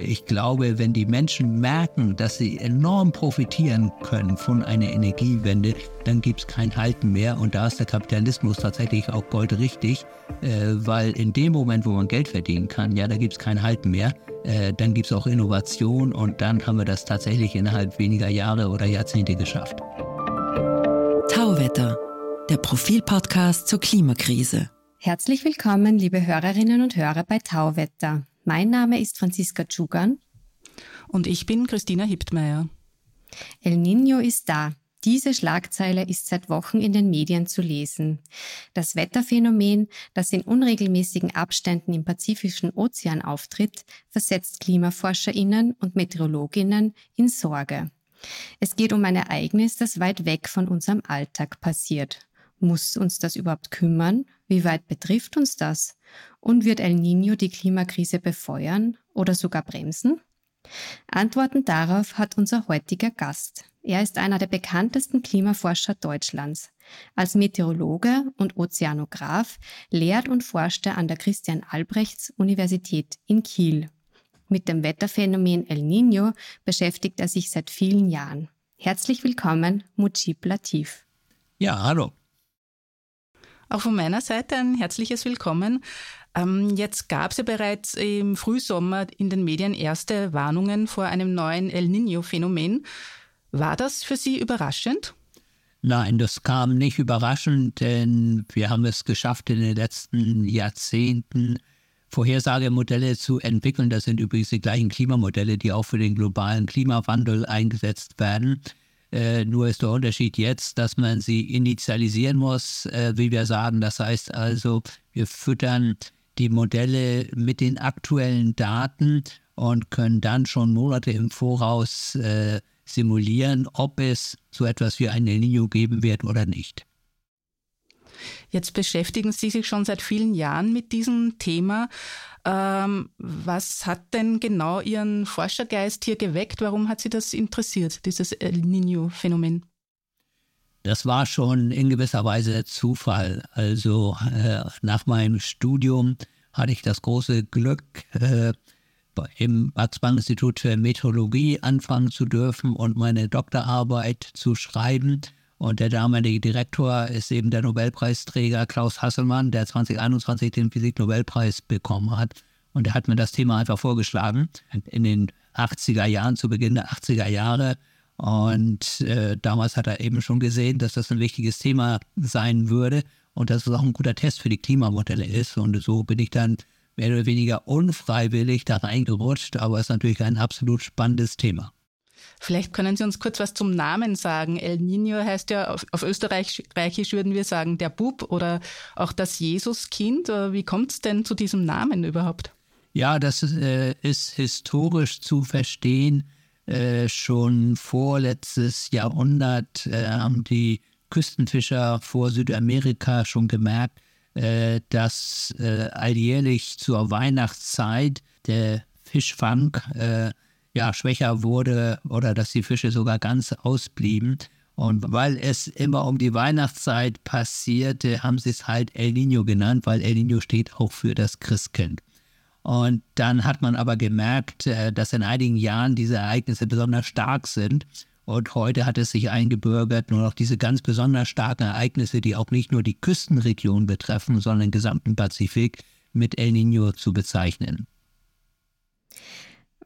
Ich glaube, wenn die Menschen merken, dass sie enorm profitieren können von einer Energiewende, dann gibt es kein Halten mehr. Und da ist der Kapitalismus tatsächlich auch goldrichtig, äh, weil in dem Moment, wo man Geld verdienen kann, ja, da gibt es kein Halten mehr. Äh, dann gibt es auch Innovation und dann haben wir das tatsächlich innerhalb weniger Jahre oder Jahrzehnte geschafft. Tauwetter, der Profilpodcast zur Klimakrise. Herzlich willkommen, liebe Hörerinnen und Hörer bei Tauwetter. Mein Name ist Franziska Tschugan. Und ich bin Christina Hiptmeier. El Nino ist da. Diese Schlagzeile ist seit Wochen in den Medien zu lesen. Das Wetterphänomen, das in unregelmäßigen Abständen im Pazifischen Ozean auftritt, versetzt Klimaforscherinnen und Meteorologinnen in Sorge. Es geht um ein Ereignis, das weit weg von unserem Alltag passiert. Muss uns das überhaupt kümmern? Wie weit betrifft uns das? Und wird El Niño die Klimakrise befeuern oder sogar bremsen? Antworten darauf hat unser heutiger Gast. Er ist einer der bekanntesten Klimaforscher Deutschlands. Als Meteorologe und Ozeanograph lehrt und forscht er an der Christian Albrechts Universität in Kiel. Mit dem Wetterphänomen El Niño beschäftigt er sich seit vielen Jahren. Herzlich willkommen, Mujib Latif. Ja, hallo. Auch von meiner Seite ein herzliches Willkommen. Ähm, jetzt gab es ja bereits im Frühsommer in den Medien erste Warnungen vor einem neuen El Niño-Phänomen. War das für Sie überraschend? Nein, das kam nicht überraschend, denn wir haben es geschafft, in den letzten Jahrzehnten Vorhersagemodelle zu entwickeln. Das sind übrigens die gleichen Klimamodelle, die auch für den globalen Klimawandel eingesetzt werden. Äh, nur ist der Unterschied jetzt, dass man sie initialisieren muss, äh, wie wir sagen. Das heißt also, wir füttern die Modelle mit den aktuellen Daten und können dann schon Monate im Voraus äh, simulieren, ob es so etwas wie ein El Nino geben wird oder nicht. Jetzt beschäftigen Sie sich schon seit vielen Jahren mit diesem Thema. Ähm, was hat denn genau Ihren Forschergeist hier geweckt? Warum hat Sie das interessiert, dieses El Niño-Phänomen? Das war schon in gewisser Weise Zufall. Also äh, nach meinem Studium hatte ich das große Glück, äh, im Max-Planck-Institut für Meteorologie anfangen zu dürfen und meine Doktorarbeit zu schreiben. Und der damalige Direktor ist eben der Nobelpreisträger Klaus Hasselmann, der 2021 den Physiknobelpreis bekommen hat. Und er hat mir das Thema einfach vorgeschlagen in den 80er Jahren, zu Beginn der 80er Jahre. Und äh, damals hat er eben schon gesehen, dass das ein wichtiges Thema sein würde und dass es auch ein guter Test für die Klimamodelle ist. Und so bin ich dann mehr oder weniger unfreiwillig da reingerutscht, aber es ist natürlich ein absolut spannendes Thema. Vielleicht können Sie uns kurz was zum Namen sagen. El Niño heißt ja auf, auf Österreichisch würden wir sagen der Bub oder auch das Jesuskind. Wie kommt es denn zu diesem Namen überhaupt? Ja, das äh, ist historisch zu verstehen. Äh, schon vorletztes Jahrhundert äh, haben die Küstenfischer vor Südamerika schon gemerkt, äh, dass äh, alljährlich zur Weihnachtszeit der Fischfang äh, ja, schwächer wurde oder dass die Fische sogar ganz ausblieben. Und weil es immer um die Weihnachtszeit passierte, haben sie es halt El Nino genannt, weil El Nino steht auch für das Christkind. Und dann hat man aber gemerkt, äh, dass in einigen Jahren diese Ereignisse besonders stark sind. Und heute hat es sich eingebürgert, nur noch diese ganz besonders starken Ereignisse, die auch nicht nur die Küstenregion betreffen, sondern den gesamten Pazifik, mit El Nino zu bezeichnen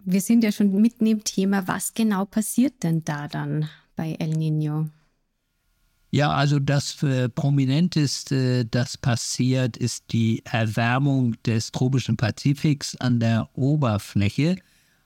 wir sind ja schon mitten im Thema. Was genau passiert denn da dann bei El Nino? Ja, also das äh, prominenteste, das passiert, ist die Erwärmung des tropischen Pazifiks an der Oberfläche.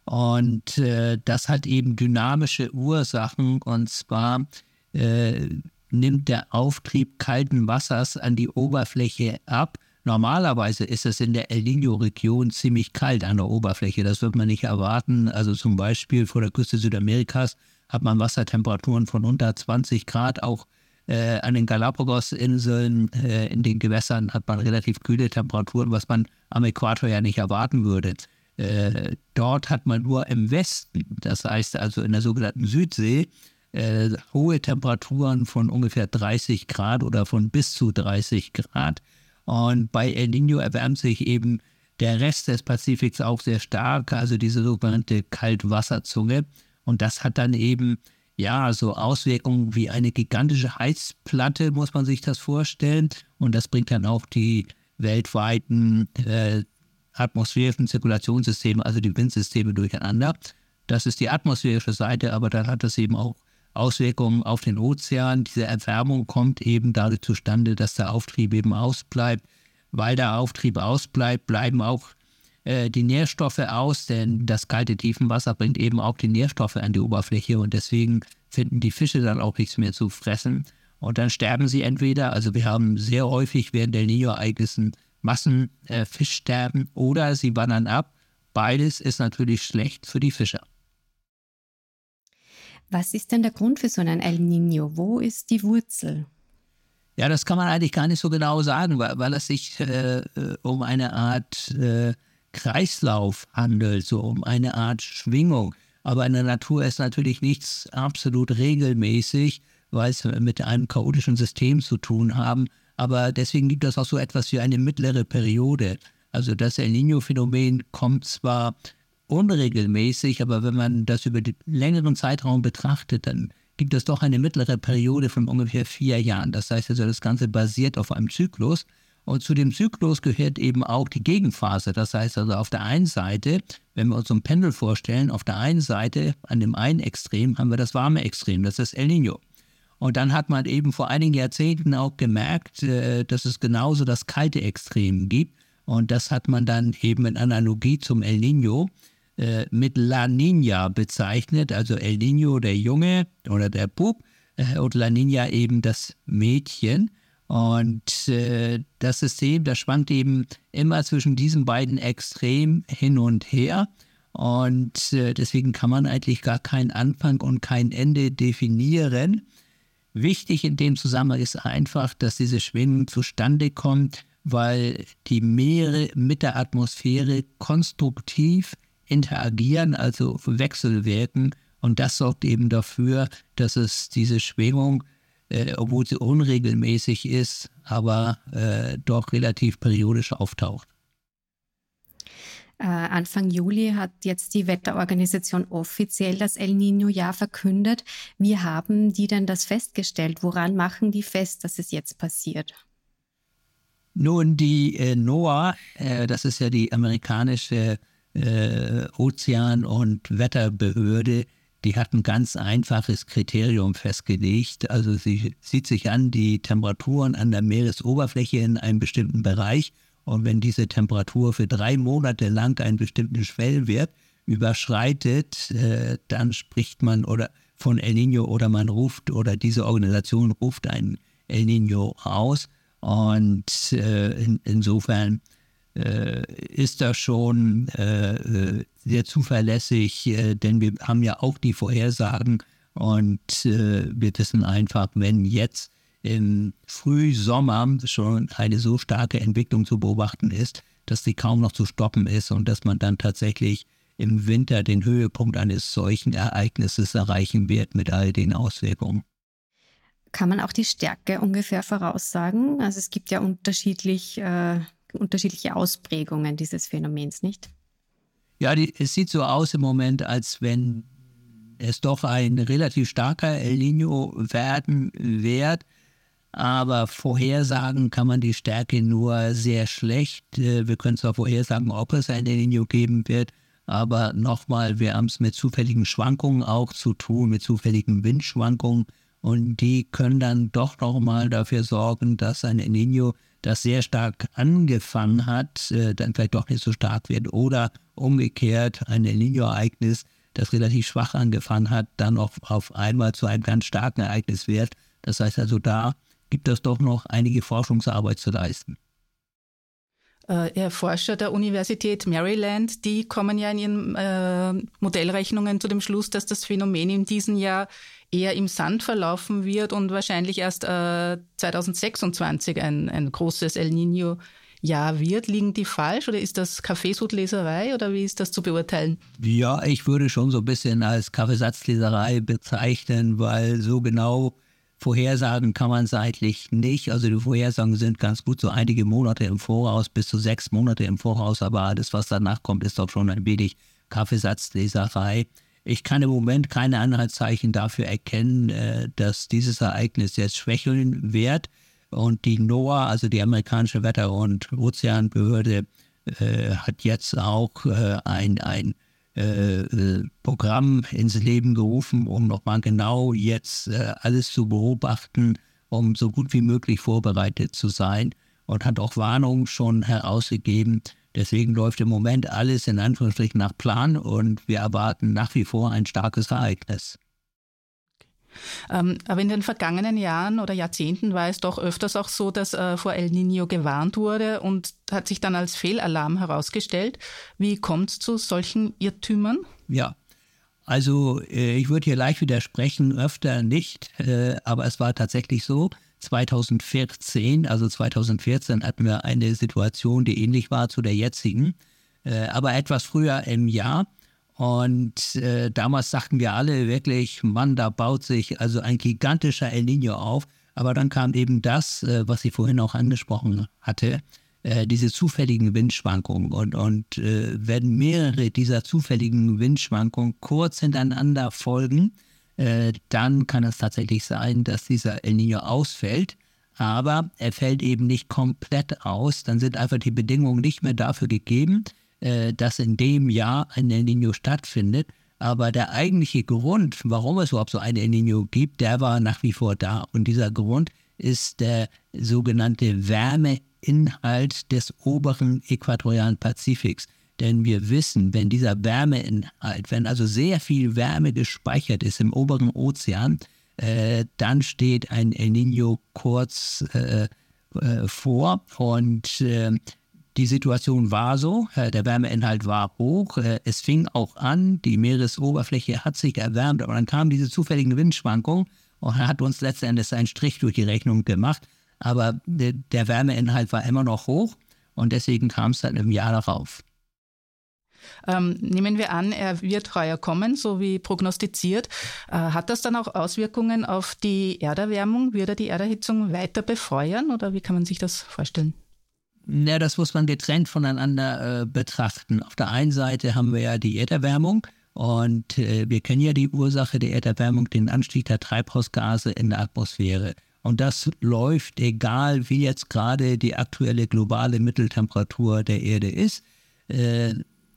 Und äh, das hat eben dynamische Ursachen. Und zwar äh, nimmt der Auftrieb kalten Wassers an die Oberfläche ab Normalerweise ist es in der El Niño-Region ziemlich kalt an der Oberfläche. Das wird man nicht erwarten. Also zum Beispiel vor der Küste Südamerikas hat man Wassertemperaturen von unter 20 Grad. Auch äh, an den Galapagos-Inseln, äh, in den Gewässern hat man relativ kühle Temperaturen, was man am Äquator ja nicht erwarten würde. Äh, dort hat man nur im Westen, das heißt also in der sogenannten Südsee, äh, hohe Temperaturen von ungefähr 30 Grad oder von bis zu 30 Grad. Und bei El Nino erwärmt sich eben der Rest des Pazifiks auch sehr stark, also diese sogenannte Kaltwasserzunge. Und das hat dann eben ja so Auswirkungen wie eine gigantische Heizplatte, muss man sich das vorstellen. Und das bringt dann auch die weltweiten äh, atmosphärischen Zirkulationssysteme, also die Windsysteme durcheinander. Das ist die atmosphärische Seite, aber dann hat das eben auch Auswirkungen auf den Ozean. Diese Erwärmung kommt eben dadurch zustande, dass der Auftrieb eben ausbleibt. Weil der Auftrieb ausbleibt, bleiben auch äh, die Nährstoffe aus, denn das kalte Tiefenwasser bringt eben auch die Nährstoffe an die Oberfläche und deswegen finden die Fische dann auch nichts mehr zu fressen. Und dann sterben sie entweder, also wir haben sehr häufig während der Neo-Ereignissen Massenfischsterben äh, oder sie wandern ab. Beides ist natürlich schlecht für die Fischer. Was ist denn der Grund für so einen El Nino? Wo ist die Wurzel? Ja, das kann man eigentlich gar nicht so genau sagen, weil, weil es sich äh, äh um eine Art äh, Kreislauf handelt, so um eine Art Schwingung. Aber in der Natur ist natürlich nichts absolut regelmäßig, weil es mit einem chaotischen System zu tun haben. Aber deswegen gibt es auch so etwas wie eine mittlere Periode. Also das El Nino-Phänomen kommt zwar unregelmäßig, aber wenn man das über den längeren Zeitraum betrachtet, dann gibt es doch eine mittlere Periode von ungefähr vier Jahren. Das heißt also, das Ganze basiert auf einem Zyklus. Und zu dem Zyklus gehört eben auch die Gegenphase. Das heißt also auf der einen Seite, wenn wir uns so ein Pendel vorstellen, auf der einen Seite, an dem einen Extrem, haben wir das warme Extrem, das ist El Nino. Und dann hat man eben vor einigen Jahrzehnten auch gemerkt, äh, dass es genauso das kalte Extrem gibt. Und das hat man dann eben in Analogie zum El Nino äh, mit La Nina bezeichnet. Also El Nino der Junge oder der Bub äh, und La Nina eben das Mädchen. Und äh, das System, das schwankt eben immer zwischen diesen beiden Extremen hin und her. Und äh, deswegen kann man eigentlich gar keinen Anfang und kein Ende definieren. Wichtig in dem Zusammenhang ist einfach, dass diese Schwingung zustande kommt, weil die Meere mit der Atmosphäre konstruktiv interagieren, also wechselwirken. Und das sorgt eben dafür, dass es diese Schwingung äh, obwohl sie unregelmäßig ist, aber äh, doch relativ periodisch auftaucht. Äh, Anfang Juli hat jetzt die Wetterorganisation offiziell das El Nino-Jahr verkündet. Wie haben die denn das festgestellt? Woran machen die fest, dass es jetzt passiert? Nun, die äh, NOAA, äh, das ist ja die amerikanische äh, Ozean- und Wetterbehörde, die hat ein ganz einfaches Kriterium festgelegt. Also sie sieht sich an die Temperaturen an der Meeresoberfläche in einem bestimmten Bereich. Und wenn diese Temperatur für drei Monate lang einen bestimmten Schwellwert überschreitet, äh, dann spricht man oder von El Nino oder man ruft oder diese Organisation ruft ein El Nino aus. Und äh, in, insofern ist das schon äh, äh, sehr zuverlässig, denn wir haben ja auch die Vorhersagen und wir wissen einfach, wenn jetzt im Frühsommer schon eine so starke Entwicklung zu beobachten ist, dass sie kaum noch zu stoppen ist und dass man dann tatsächlich im Winter den Höhepunkt eines solchen Ereignisses erreichen wird mit all den Auswirkungen. Kann man auch die Stärke ungefähr voraussagen? Also es gibt ja unterschiedlich äh, unterschiedliche Ausprägungen dieses Phänomens, nicht? Ja, die, es sieht so aus im Moment, als wenn es doch ein relativ starker El Nino werden wird. Aber vorhersagen kann man die Stärke nur sehr schlecht. Äh, wir können zwar vorhersagen, ob es ein El Nino geben wird, aber nochmal, wir haben es mit zufälligen Schwankungen auch zu tun, mit zufälligen Windschwankungen. Und die können dann doch nochmal dafür sorgen, dass ein El Nino das sehr stark angefangen hat, äh, dann vielleicht doch nicht so stark wird. Oder umgekehrt ein El Nino-Ereignis, das relativ schwach angefangen hat, dann auch auf einmal zu einem ganz starken Ereignis wird. Das heißt also, da gibt es doch noch einige Forschungsarbeit zu leisten. Äh, Forscher der Universität Maryland, die kommen ja in ihren äh, Modellrechnungen zu dem Schluss, dass das Phänomen in diesem Jahr eher im Sand verlaufen wird und wahrscheinlich erst äh, 2026 ein, ein großes El Nino Jahr wird. Liegen die falsch oder ist das Kaffeesudleserei oder wie ist das zu beurteilen? Ja, ich würde schon so ein bisschen als Kaffeesatzleserei bezeichnen, weil so genau Vorhersagen kann man seitlich nicht. Also die Vorhersagen sind ganz gut so einige Monate im Voraus, bis zu sechs Monate im Voraus, aber alles, was danach kommt, ist doch schon ein wenig Kaffeesatzleserei. Ich kann im Moment keine Anhaltszeichen dafür erkennen, äh, dass dieses Ereignis jetzt schwächeln wird. Und die NOAA, also die amerikanische Wetter- und Ozeanbehörde, äh, hat jetzt auch äh, ein, ein äh, Programm ins Leben gerufen, um nochmal genau jetzt äh, alles zu beobachten, um so gut wie möglich vorbereitet zu sein und hat auch Warnungen schon herausgegeben. Deswegen läuft im Moment alles in Anführungsstrichen nach Plan und wir erwarten nach wie vor ein starkes Ereignis. Ähm, aber in den vergangenen Jahren oder Jahrzehnten war es doch öfters auch so, dass äh, vor El Nino gewarnt wurde und hat sich dann als Fehlalarm herausgestellt. Wie kommt es zu solchen Irrtümern? Ja, also äh, ich würde hier leicht widersprechen, öfter nicht, äh, aber es war tatsächlich so. 2014, also 2014 hatten wir eine Situation, die ähnlich war zu der jetzigen, aber etwas früher im Jahr. Und äh, damals sagten wir alle wirklich, Mann, da baut sich also ein gigantischer El Nino auf. Aber dann kam eben das, äh, was ich vorhin auch angesprochen hatte, äh, diese zufälligen Windschwankungen. Und, und äh, wenn mehrere dieser zufälligen Windschwankungen kurz hintereinander folgen, äh, dann kann es tatsächlich sein, dass dieser El Nino ausfällt. Aber er fällt eben nicht komplett aus. Dann sind einfach die Bedingungen nicht mehr dafür gegeben äh, dass in dem Jahr ein El Nino stattfindet. Aber der eigentliche Grund, warum es überhaupt so ein El Nino gibt, der war nach wie vor da. Und dieser Grund ist der sogenannte Wärmeinhalt des oberen äquatorialen Pazifiks. Denn wir wissen, wenn dieser Wärmeinhalt, wenn also sehr viel Wärme gespeichert ist im oberen Ozean, äh, dann steht ein El Nino kurz äh, äh, vor. Und äh, die Situation war so, äh, der Wärmeinhalt war hoch, äh, es fing auch an, die Meeresoberfläche hat sich erwärmt, aber dann kamen diese zufälligen Windschwankungen und hat uns letztendlich einen Strich durch die Rechnung gemacht. Aber der Wärmeinhalt war immer noch hoch und deswegen kam es dann im Jahr darauf. Ähm, nehmen wir an, er wird heuer kommen, so wie prognostiziert. Äh, hat das dann auch Auswirkungen auf die Erderwärmung? Wird er die Erderhitzung weiter befeuern oder wie kann man sich das vorstellen? Na, das muss man getrennt voneinander äh, betrachten. Auf der einen Seite haben wir ja die Erderwärmung und äh, wir kennen ja die Ursache der Erderwärmung, den Anstieg der Treibhausgase in der Atmosphäre. Und das läuft, egal wie jetzt gerade die aktuelle globale Mitteltemperatur der Erde ist. Äh,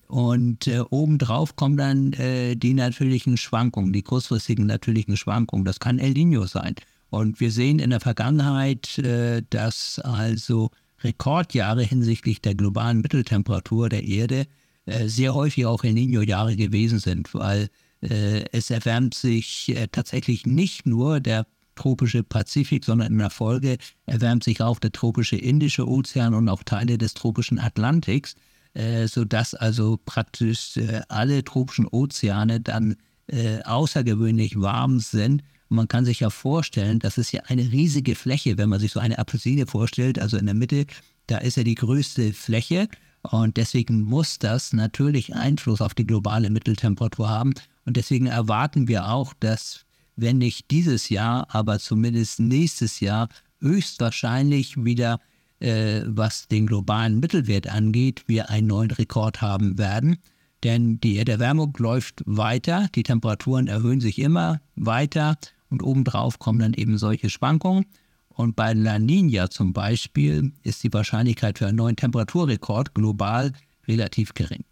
und äh, obendrauf kommen dann äh, die natürlichen Schwankungen, die kurzfristigen natürlichen Schwankungen. Das kann El Nino sein. Und wir sehen in der Vergangenheit, äh, dass also Rekordjahre hinsichtlich der globalen Mitteltemperatur der Erde äh, sehr häufig auch El Nino-Jahre gewesen sind, weil äh, es erwärmt sich äh, tatsächlich nicht nur der tropische Pazifik, sondern in der Folge erwärmt sich auch der tropische Indische Ozean und auch Teile des tropischen Atlantiks, äh, sodass also praktisch äh, alle tropischen Ozeane dann äh, außergewöhnlich warm sind und man kann sich ja vorstellen, das ist ja eine riesige Fläche, wenn man sich so eine Apfelsine vorstellt, also in der Mitte, da ist ja die größte Fläche. Und deswegen muss das natürlich Einfluss auf die globale Mitteltemperatur haben. Und deswegen erwarten wir auch, dass, wenn nicht dieses Jahr, aber zumindest nächstes Jahr, höchstwahrscheinlich wieder, äh, was den globalen Mittelwert angeht, wir einen neuen Rekord haben werden. Denn die Erderwärmung läuft weiter, die Temperaturen erhöhen sich immer weiter und obendrauf kommen dann eben solche Schwankungen. Und bei La Nina zum Beispiel ist die Wahrscheinlichkeit für einen neuen Temperaturrekord global relativ gering.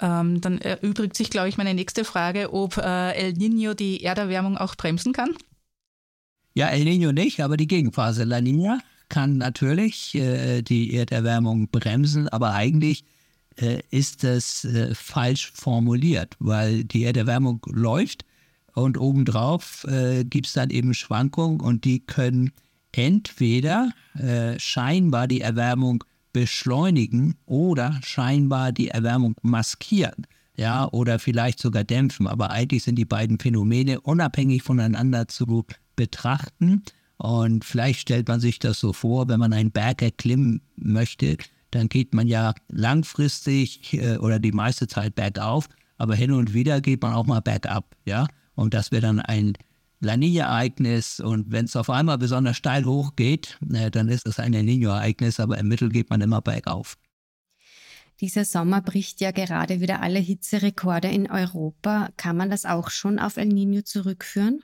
Ähm, dann erübrigt sich, glaube ich, meine nächste Frage, ob äh, El Nino die Erderwärmung auch bremsen kann. Ja, El Nino nicht, aber die Gegenphase La Nina kann natürlich äh, die Erderwärmung bremsen, aber eigentlich äh, ist das äh, falsch formuliert, weil die Erderwärmung läuft und obendrauf äh, gibt es dann eben Schwankungen und die können entweder äh, scheinbar die Erwärmung beschleunigen oder scheinbar die Erwärmung maskieren. Ja, oder vielleicht sogar dämpfen. Aber eigentlich sind die beiden Phänomene unabhängig voneinander zu betrachten. Und vielleicht stellt man sich das so vor, wenn man einen Berg erklimmen möchte, dann geht man ja langfristig äh, oder die meiste Zeit bergauf, aber hin und wieder geht man auch mal bergab. Ja, und das wäre dann ein La Nina-Ereignis und wenn es auf einmal besonders steil hochgeht, äh, dann ist es ein El Nino-Ereignis, aber im Mittel geht man immer bergauf. Dieser Sommer bricht ja gerade wieder alle Hitzerekorde in Europa. Kann man das auch schon auf El Nino zurückführen?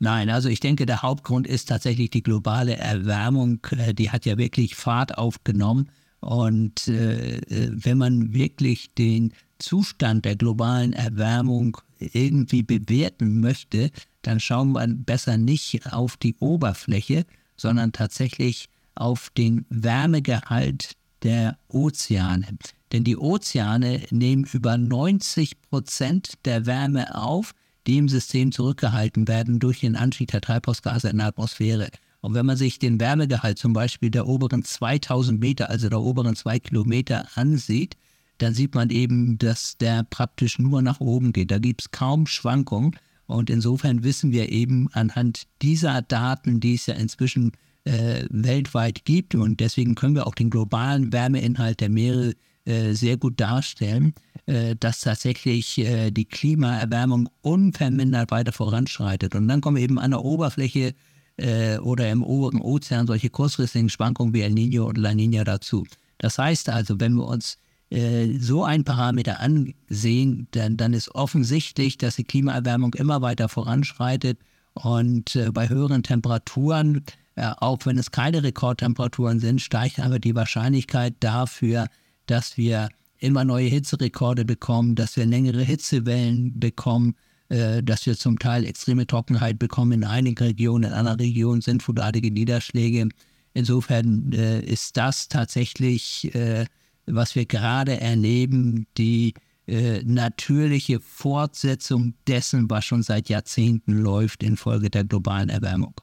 Nein, also ich denke, der Hauptgrund ist tatsächlich die globale Erwärmung. Äh, die hat ja wirklich Fahrt aufgenommen. Und äh, äh, wenn man wirklich den Zustand der globalen Erwärmung irgendwie bewerten möchte, dann schaut man besser nicht auf die Oberfläche, sondern tatsächlich auf den Wärmegehalt der Ozeane. Denn die Ozeane nehmen über 90 Prozent der Wärme auf, die im System zurückgehalten werden durch den Anstieg der Treibhausgase in der Atmosphäre. Und wenn man sich den Wärmegehalt zum Beispiel der oberen 2000 Meter, also der oberen zwei Kilometer ansieht, dann sieht man eben, dass der praktisch nur nach oben geht. Da gibt es kaum Schwankungen. Und insofern wissen wir eben anhand dieser Daten, die es ja inzwischen äh, weltweit gibt, und deswegen können wir auch den globalen Wärmeinhalt der Meere äh, sehr gut darstellen, äh, dass tatsächlich äh, die Klimaerwärmung unvermindert weiter voranschreitet. Und dann kommen eben an der Oberfläche äh, oder im oberen Ozean solche kurzfristigen Schwankungen wie El Nino und La Nina dazu. Das heißt also, wenn wir uns äh, so ein Parameter ansehen, dann, dann ist offensichtlich, dass die Klimaerwärmung immer weiter voranschreitet und äh, bei höheren Temperaturen, äh, auch wenn es keine Rekordtemperaturen sind, steigt aber die Wahrscheinlichkeit dafür, dass wir immer neue Hitzerekorde bekommen, dass wir längere Hitzewellen bekommen, äh, dass wir zum Teil extreme Trockenheit bekommen in einigen Regionen, in anderen Regionen sind flutartige Niederschläge. Insofern äh, ist das tatsächlich, äh, was wir gerade erleben, die äh, natürliche Fortsetzung dessen, was schon seit Jahrzehnten läuft infolge der globalen Erwärmung.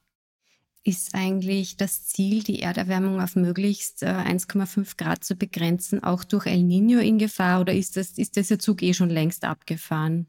Ist eigentlich das Ziel, die Erderwärmung auf möglichst 1,5 äh, Grad zu begrenzen, auch durch El Nino in Gefahr oder ist, das, ist dieser Zug eh schon längst abgefahren?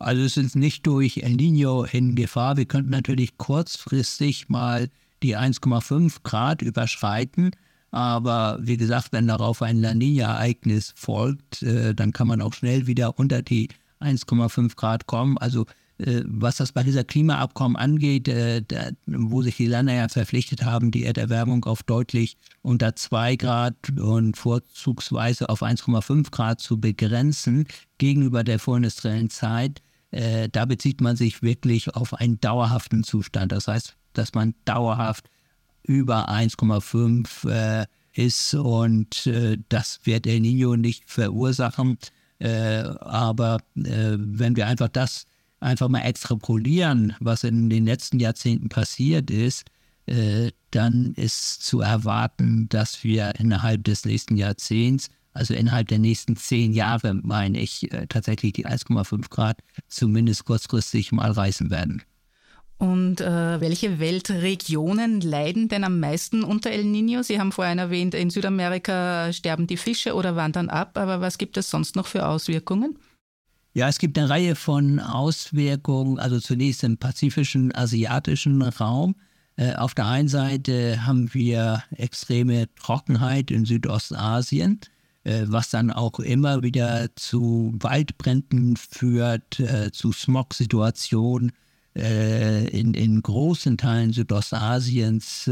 Also es ist nicht durch El Nino in Gefahr. Wir könnten natürlich kurzfristig mal die 1,5 Grad überschreiten. Aber wie gesagt, wenn darauf ein La Nina-Ereignis folgt, äh, dann kann man auch schnell wieder unter die 1,5 Grad kommen. Also äh, was das bei dieser Klimaabkommen angeht, äh, da, wo sich die Länder ja verpflichtet haben, die Erderwärmung auf deutlich unter 2 Grad und vorzugsweise auf 1,5 Grad zu begrenzen gegenüber der vorindustriellen Zeit, äh, da bezieht man sich wirklich auf einen dauerhaften Zustand. Das heißt, dass man dauerhaft über 1,5 äh, ist und äh, das wird El Nino nicht verursachen. Äh, aber äh, wenn wir einfach das einfach mal extrapolieren, was in den letzten Jahrzehnten passiert ist, äh, dann ist zu erwarten, dass wir innerhalb des nächsten Jahrzehnts also innerhalb der nächsten zehn Jahre, meine ich, äh, tatsächlich die 1,5 Grad zumindest kurzfristig mal reißen werden. Und äh, welche Weltregionen leiden denn am meisten unter El Nino? Sie haben vorhin erwähnt, in Südamerika sterben die Fische oder wandern ab, aber was gibt es sonst noch für Auswirkungen? Ja, es gibt eine Reihe von Auswirkungen, also zunächst im pazifischen, asiatischen Raum. Äh, auf der einen Seite haben wir extreme Trockenheit in Südostasien. Äh, was dann auch immer wieder zu Waldbränden führt, äh, zu Smog-Situationen in, in großen Teilen Südostasiens.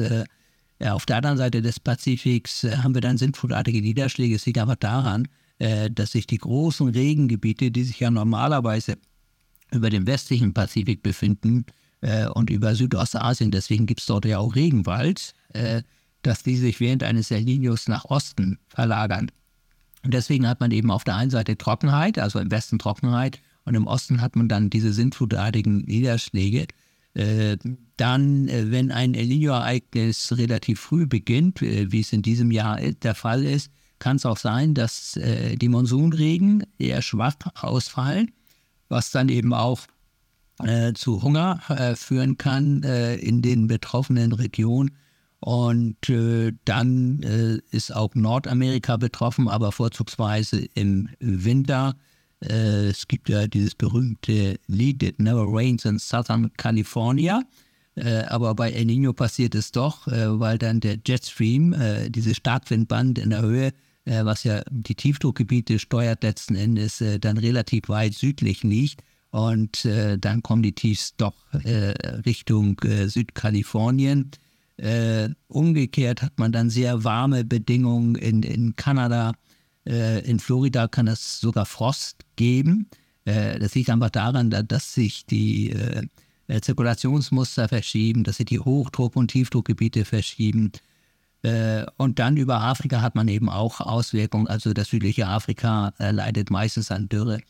auf der anderen Seite des Pazifiks haben wir dann sintflutartige Niederschläge. Es liegt aber daran, dass sich die großen Regengebiete, die sich ja normalerweise über dem westlichen Pazifik befinden und über Südostasien, deswegen gibt es dort ja auch Regenwald, dass die sich während eines El Niños nach Osten verlagern. Und deswegen hat man eben auf der einen Seite Trockenheit, also im Westen Trockenheit, und im Osten hat man dann diese sintflutartigen Niederschläge. Äh, dann, äh, wenn ein El Niño-Ereignis relativ früh beginnt, äh, wie es in diesem Jahr der Fall ist, kann es auch sein, dass die Monsunregen eher schwach ausfallen, was dann eben auch zu Hunger führen kann in den betroffenen Regionen und dann ist auch Nordamerika betroffen, aber vorzugsweise im Winter. Äh, es gibt ja dieses berühmte Lied It Never Rains in Southern California. Äh, aber bei El Nino passiert es doch, äh, weil dann der Jetstream, äh, dieses Starkwindband in der Höhe, was ja die Tiefdruckgebiete steuert letzten Endes, dann relativ weit südlich liegt und äh, dann kommen die Tiefs doch äh, Richtung äh, Südkalifornien. Äh, umgekehrt hat man dann sehr warme Bedingungen in, in Kanada. Äh, in Florida kann es sogar Frost geben. Äh, das liegt einfach daran, dass sich die Zirkulationsmuster verschieben, dass sich die Hochdruck- und Tiefdruckgebiete verschieben. Und dann über Afrika hat man eben auch Auswirkungen. Also das südliche Afrika leidet meistens an Dürre.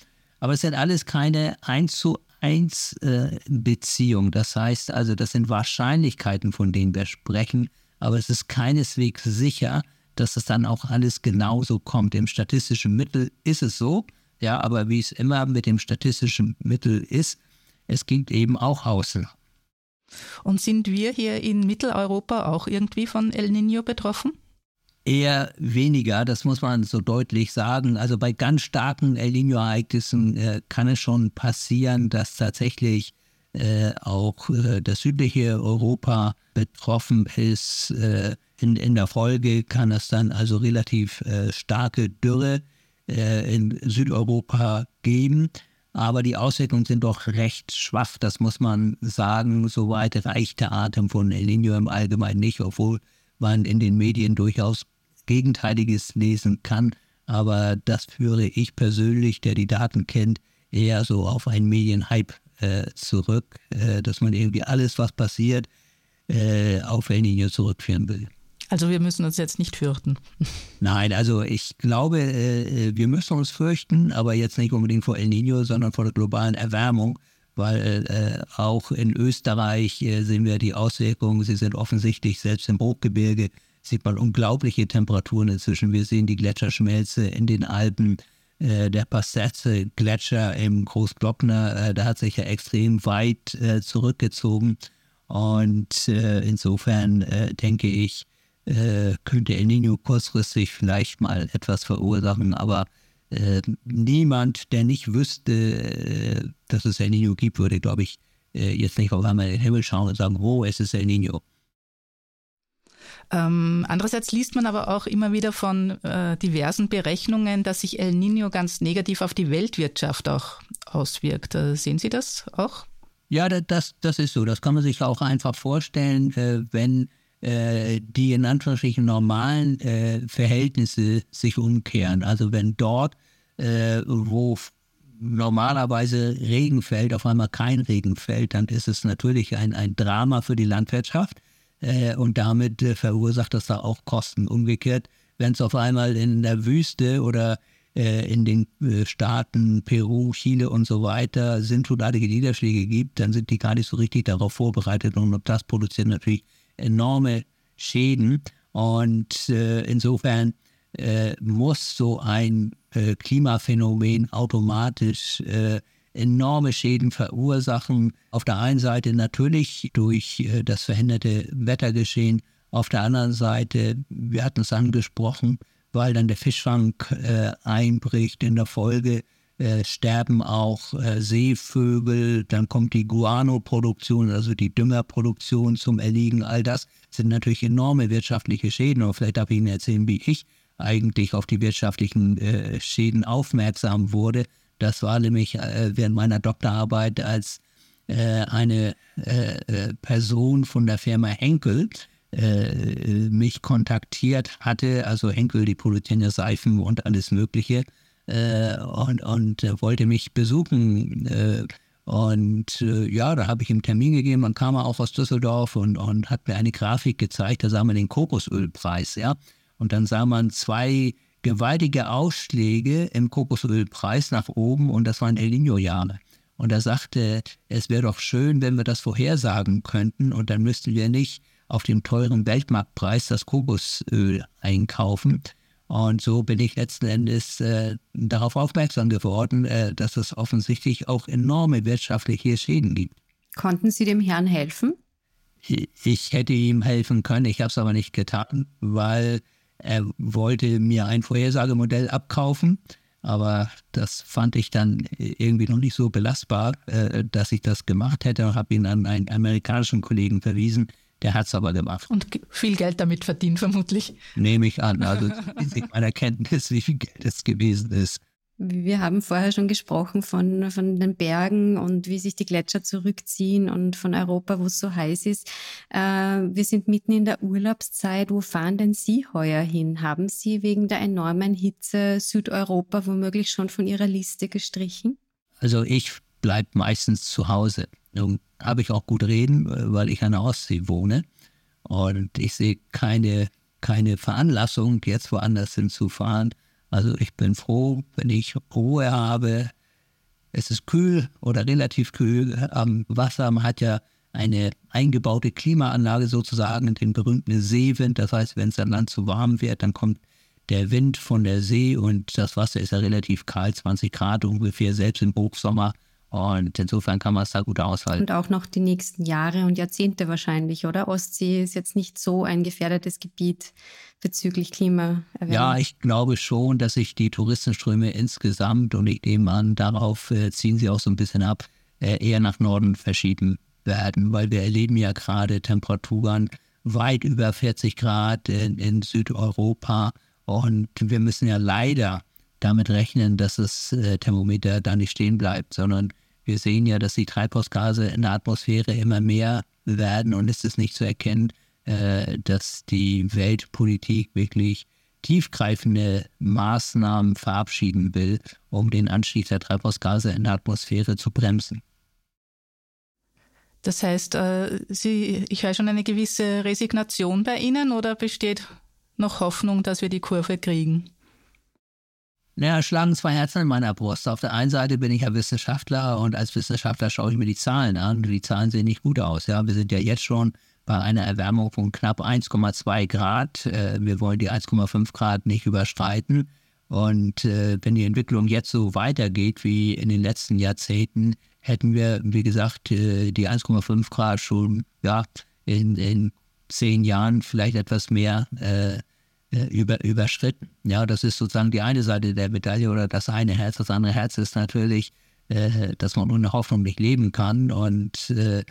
Aber es sind alles keine 1 zu 1 äh, Beziehungen. Das heißt also, das sind Wahrscheinlichkeiten, von denen wir sprechen, aber es ist keineswegs sicher, dass es dann auch alles genauso kommt. Im statistischen Mittel ist es so, ja, aber wie es immer mit dem statistischen Mittel ist, es gibt eben auch Ausnahmen. Und sind wir hier in Mitteleuropa auch irgendwie von El Nino betroffen? Eher weniger, das muss man so deutlich sagen. Also bei ganz starken El Nino-Ereignissen äh, kann es schon passieren, dass tatsächlich äh, auch äh, das südliche Europa betroffen ist. Äh, in, in der Folge kann es dann also relativ äh, starke Dürre äh, in Südeuropa geben. Aber die Auswirkungen sind doch recht schwach, das muss man sagen. Soweit reicht der Atem von El Nino im Allgemeinen nicht, obwohl man in den Medien durchaus Gegenteiliges lesen kann. Aber das führe ich persönlich, der die Daten kennt, eher so auf einen Medienhype äh, zurück, äh, dass man irgendwie alles, was passiert, äh, auf El Nino zurückführen will. Also wir müssen uns jetzt nicht fürchten. Nein, also ich glaube, äh, wir müssen uns fürchten, aber jetzt nicht unbedingt vor El Nino, sondern vor der globalen Erwärmung, weil äh, auch in Österreich äh, sehen wir die Auswirkungen, sie sind offensichtlich selbst im Hochgebirge sieht man unglaubliche Temperaturen inzwischen. Wir sehen die Gletscherschmelze in den Alpen. Äh, der Passetze Gletscher im Großglockner, äh, da hat sich ja extrem weit äh, zurückgezogen. Und äh, insofern äh, denke ich, äh, könnte El Nino kurzfristig vielleicht mal etwas verursachen, aber niemand, der nicht wüsste, dass es El Nino gibt, würde, glaube ich, jetzt nicht auf einmal in den Himmel schauen und sagen, oh, es ist El Nino. Ähm, andererseits liest man aber auch immer wieder von äh, diversen Berechnungen, dass sich El Nino ganz negativ auf die Weltwirtschaft auch auswirkt. Äh, sehen Sie das auch? Ja, das, das ist so. Das kann man sich auch einfach vorstellen, äh, wenn äh, die in Anführungsstrichen normalen äh, Verhältnisse sich umkehren. Also wenn dort, äh, wo normalerweise Regen fällt, auf einmal kein Regen fällt, dann ist es natürlich ein, ein Drama für die Landwirtschaft. Äh, und damit äh, verursacht das da auch Kosten. Umgekehrt, wenn es auf einmal in der Wüste oder in den Staaten Peru, Chile und so weiter sinnflutartige Niederschläge gibt, dann sind die gar nicht so richtig darauf vorbereitet und das produziert natürlich enorme Schäden. Und insofern muss so ein Klimaphänomen automatisch enorme Schäden verursachen. Auf der einen Seite natürlich durch äh, das verhinderte Wettergeschehen, auf der anderen Seite, wir hatten es angesprochen, weil dann der Fischfang äh, einbricht in der Folge, äh, sterben auch äh, Seevögel, dann kommt die Guano-Produktion, also die Düngerproduktion zum Erliegen. All das sind natürlich enorme wirtschaftliche Schäden. Und vielleicht darf ich Ihnen erzählen, wie ich eigentlich auf die wirtschaftlichen äh, Schäden aufmerksam wurde. Das war nämlich äh, während meiner Doktorarbeit als äh, eine Person von der Firma Henkel mich kontaktiert hatte, also Henkel, die produzieren ja Seifen und alles Mögliche, äh, und, und wollte mich besuchen. Und äh, ja, da habe ich ihm Termin gegeben, dann kam er auch aus Düsseldorf und, und hat mir eine Grafik gezeigt, da sah man den Kokosölpreis, ja. Und dann sah man zwei gewaltige Ausschläge im Kokosölpreis nach oben und das waren El Nino-Jahre. Und er sagte, es wäre doch schön, wenn wir das vorhersagen könnten und dann müssten wir nicht auf dem teuren Weltmarktpreis das Kokosöl einkaufen. Und so bin ich letzten Endes äh, darauf aufmerksam geworden, äh, dass es offensichtlich auch enorme wirtschaftliche Schäden gibt. Konnten Sie dem Herrn helfen? Ich hätte ihm helfen können, ich habe es aber nicht getan, weil er wollte mir ein Vorhersagemodell abkaufen, aber das fand ich dann irgendwie noch nicht so belastbar, äh, dass ich das gemacht hätte und habe ihn an einen amerikanischen Kollegen verwiesen. Der hat es aber gemacht. Und viel Geld damit verdient, vermutlich. Nehme ich an. Also, ich meiner Kenntnis, wie viel Geld es gewesen ist. Wir haben vorher schon gesprochen von, von den Bergen und wie sich die Gletscher zurückziehen und von Europa, wo es so heiß ist. Äh, wir sind mitten in der Urlaubszeit. Wo fahren denn Sie heuer hin? Haben Sie wegen der enormen Hitze Südeuropa womöglich schon von Ihrer Liste gestrichen? Also ich bleibe meistens zu Hause. Nun habe ich auch gut reden, weil ich an der Ostsee wohne. Und ich sehe keine, keine Veranlassung, jetzt woanders hinzufahren. Also ich bin froh, wenn ich Ruhe habe. Es ist kühl oder relativ kühl am Wasser. Man hat ja eine eingebaute Klimaanlage sozusagen, den berühmten Seewind. Das heißt, wenn es an Land zu warm wird, dann kommt der Wind von der See und das Wasser ist ja relativ kalt, 20 Grad ungefähr, selbst im Hochsommer. Und insofern kann man es da gut aushalten. Und auch noch die nächsten Jahre und Jahrzehnte wahrscheinlich, oder? Ostsee ist jetzt nicht so ein gefährdetes Gebiet bezüglich Klimaerwärmung. Ja, ich glaube schon, dass sich die Touristenströme insgesamt, und ich nehme an, darauf äh, ziehen sie auch so ein bisschen ab, äh, eher nach Norden verschieben werden, weil wir erleben ja gerade Temperaturen weit über 40 Grad in, in Südeuropa und wir müssen ja leider damit rechnen, dass das äh, Thermometer da nicht stehen bleibt, sondern wir sehen ja, dass die Treibhausgase in der Atmosphäre immer mehr werden und es ist nicht zu erkennen, äh, dass die Weltpolitik wirklich tiefgreifende Maßnahmen verabschieden will, um den Anstieg der Treibhausgase in der Atmosphäre zu bremsen. Das heißt, äh, Sie, ich höre schon eine gewisse Resignation bei Ihnen oder besteht noch Hoffnung, dass wir die Kurve kriegen? Naja, schlagen zwei Herzen in meiner Brust. Auf der einen Seite bin ich ja Wissenschaftler und als Wissenschaftler schaue ich mir die Zahlen an. Die Zahlen sehen nicht gut aus. Ja, wir sind ja jetzt schon bei einer Erwärmung von knapp 1,2 Grad. Äh, wir wollen die 1,5 Grad nicht überstreiten. Und äh, wenn die Entwicklung jetzt so weitergeht wie in den letzten Jahrzehnten, hätten wir, wie gesagt, äh, die 1,5 Grad schon ja, in, in zehn Jahren vielleicht etwas mehr äh, über, überschritten. Ja, das ist sozusagen die eine Seite der Medaille oder das eine Herz. Das andere Herz ist natürlich, äh, dass man ohne Hoffnung nicht leben kann und äh,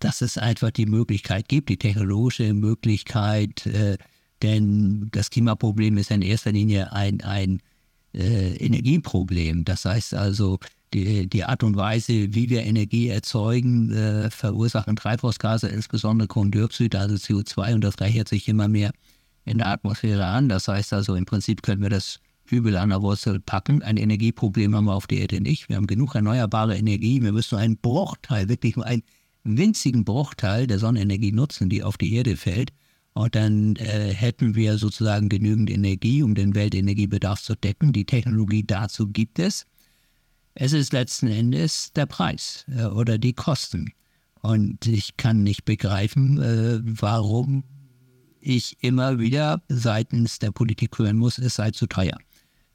dass es einfach die Möglichkeit gibt, die technologische Möglichkeit, äh, denn das Klimaproblem ist in erster Linie ein, ein äh, Energieproblem. Das heißt also, die, die Art und Weise, wie wir Energie erzeugen, äh, verursachen Treibhausgase, insbesondere Kohlendioxid, also CO2, und das reichert sich immer mehr in der Atmosphäre an. Das heißt also, im Prinzip können wir das Übel an der Wurzel packen. Ein Energieproblem haben wir auf der Erde nicht. Wir haben genug erneuerbare Energie. Wir müssen nur einen Bruchteil, wirklich nur einen winzigen Bruchteil der Sonnenenergie nutzen, die auf die Erde fällt. Und dann äh, hätten wir sozusagen genügend Energie, um den Weltenergiebedarf zu decken. Die Technologie dazu gibt es. Es ist letzten Endes der Preis äh, oder die Kosten. Und ich kann nicht begreifen, äh, warum ich immer wieder seitens der Politik hören muss, es sei zu teuer.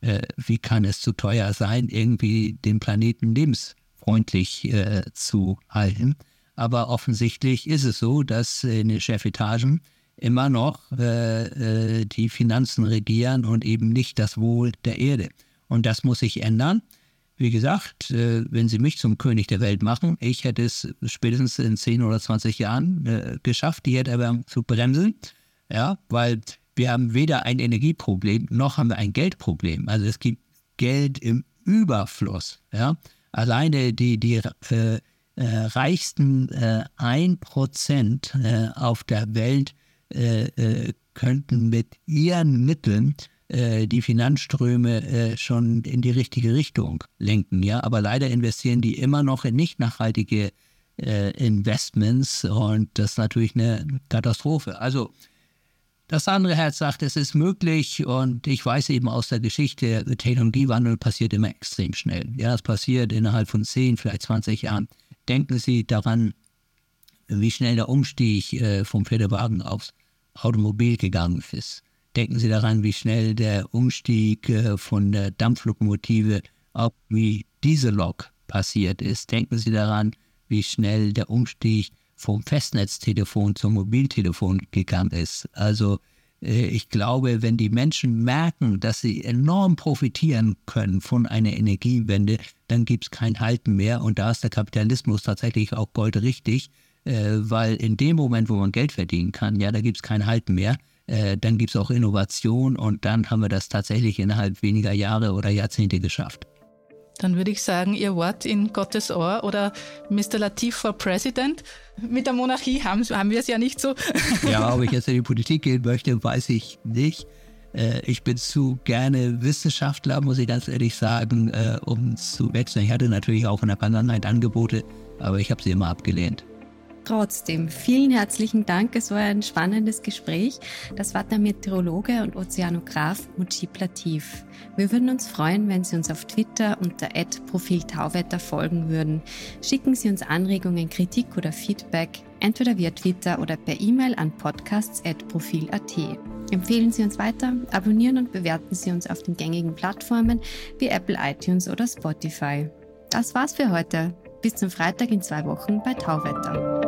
Äh, wie kann es zu teuer sein, irgendwie den Planeten lebensfreundlich äh, zu halten? Aber offensichtlich ist es so, dass in den Chefetagen immer noch äh, äh, die Finanzen regieren und eben nicht das Wohl der Erde. Und das muss sich ändern. Wie gesagt, äh, wenn Sie mich zum König der Welt machen, ich hätte es spätestens in 10 oder 20 Jahren äh, geschafft, die Erderwärmung zu bremsen. Ja, weil wir haben weder ein Energieproblem noch haben wir ein Geldproblem. Also es gibt Geld im Überfluss. Ja, alleine die, die äh, äh, reichsten äh, 1% äh, auf der Welt äh, äh, könnten mit ihren Mitteln äh, die Finanzströme schon in die richtige Richtung lenken. Ja? Aber leider investieren die immer noch in nicht nachhaltige Investments und das ist natürlich eine Katastrophe. Also das andere Herz sagt, es ist möglich und ich weiß eben aus der Geschichte, Technologiewandel passiert immer extrem schnell. Ja, es passiert innerhalb von 10, vielleicht 20 Jahren. Denken Sie daran, wie schnell der Umstieg äh, vom Pferdewagen aufs Automobil gegangen ist. Denken Sie daran, wie schnell der Umstieg äh, von der Dampflokomotive auf die Diesellok passiert ist. Denken Sie daran, wie schnell der Umstieg vom Festnetztelefon zum Mobiltelefon gegangen ist. Also äh, ich glaube, wenn die Menschen merken, dass sie enorm profitieren können von einer Energiewende, dann gibt es kein Halten mehr. Und da ist der Kapitalismus tatsächlich auch goldrichtig, äh, weil in dem Moment, wo man Geld verdienen kann, ja, da gibt es kein Halten mehr. äh, dann gibt es auch Innovation und dann haben wir das tatsächlich innerhalb weniger Jahre oder Jahrzehnte geschafft. Dann würde ich sagen, Ihr Wort in Gottes Ohr oder Mr. Latif for President. Mit der Monarchie haben, haben wir es ja nicht so. Ja, ob ich jetzt in die Politik gehen möchte, weiß ich nicht. Äh, ich bin zu gerne Wissenschaftler, muss ich ganz ehrlich sagen, äh, um zu wechseln. Ich hatte natürlich auch in der Vergangenheit Angebote, aber ich habe sie immer abgelehnt. Trotzdem, vielen herzlichen Dank. Es war ein spannendes Gespräch. Das war der Meteorologe und Ozeanograf Mujib Latif. Wir würden uns freuen, wenn Sie uns auf Twitter unter Profil Tauwetter folgen würden. Schicken Sie uns Anregungen, Kritik oder Feedback, entweder via Twitter oder per E-Mail an podcasts.profil.at. Empfehlen Sie uns weiter, abonnieren und bewerten Sie uns auf den gängigen Plattformen wie Apple iTunes oder Spotify. Das war's für heute. Bis zum Freitag in zwei Wochen bei Tauwetter.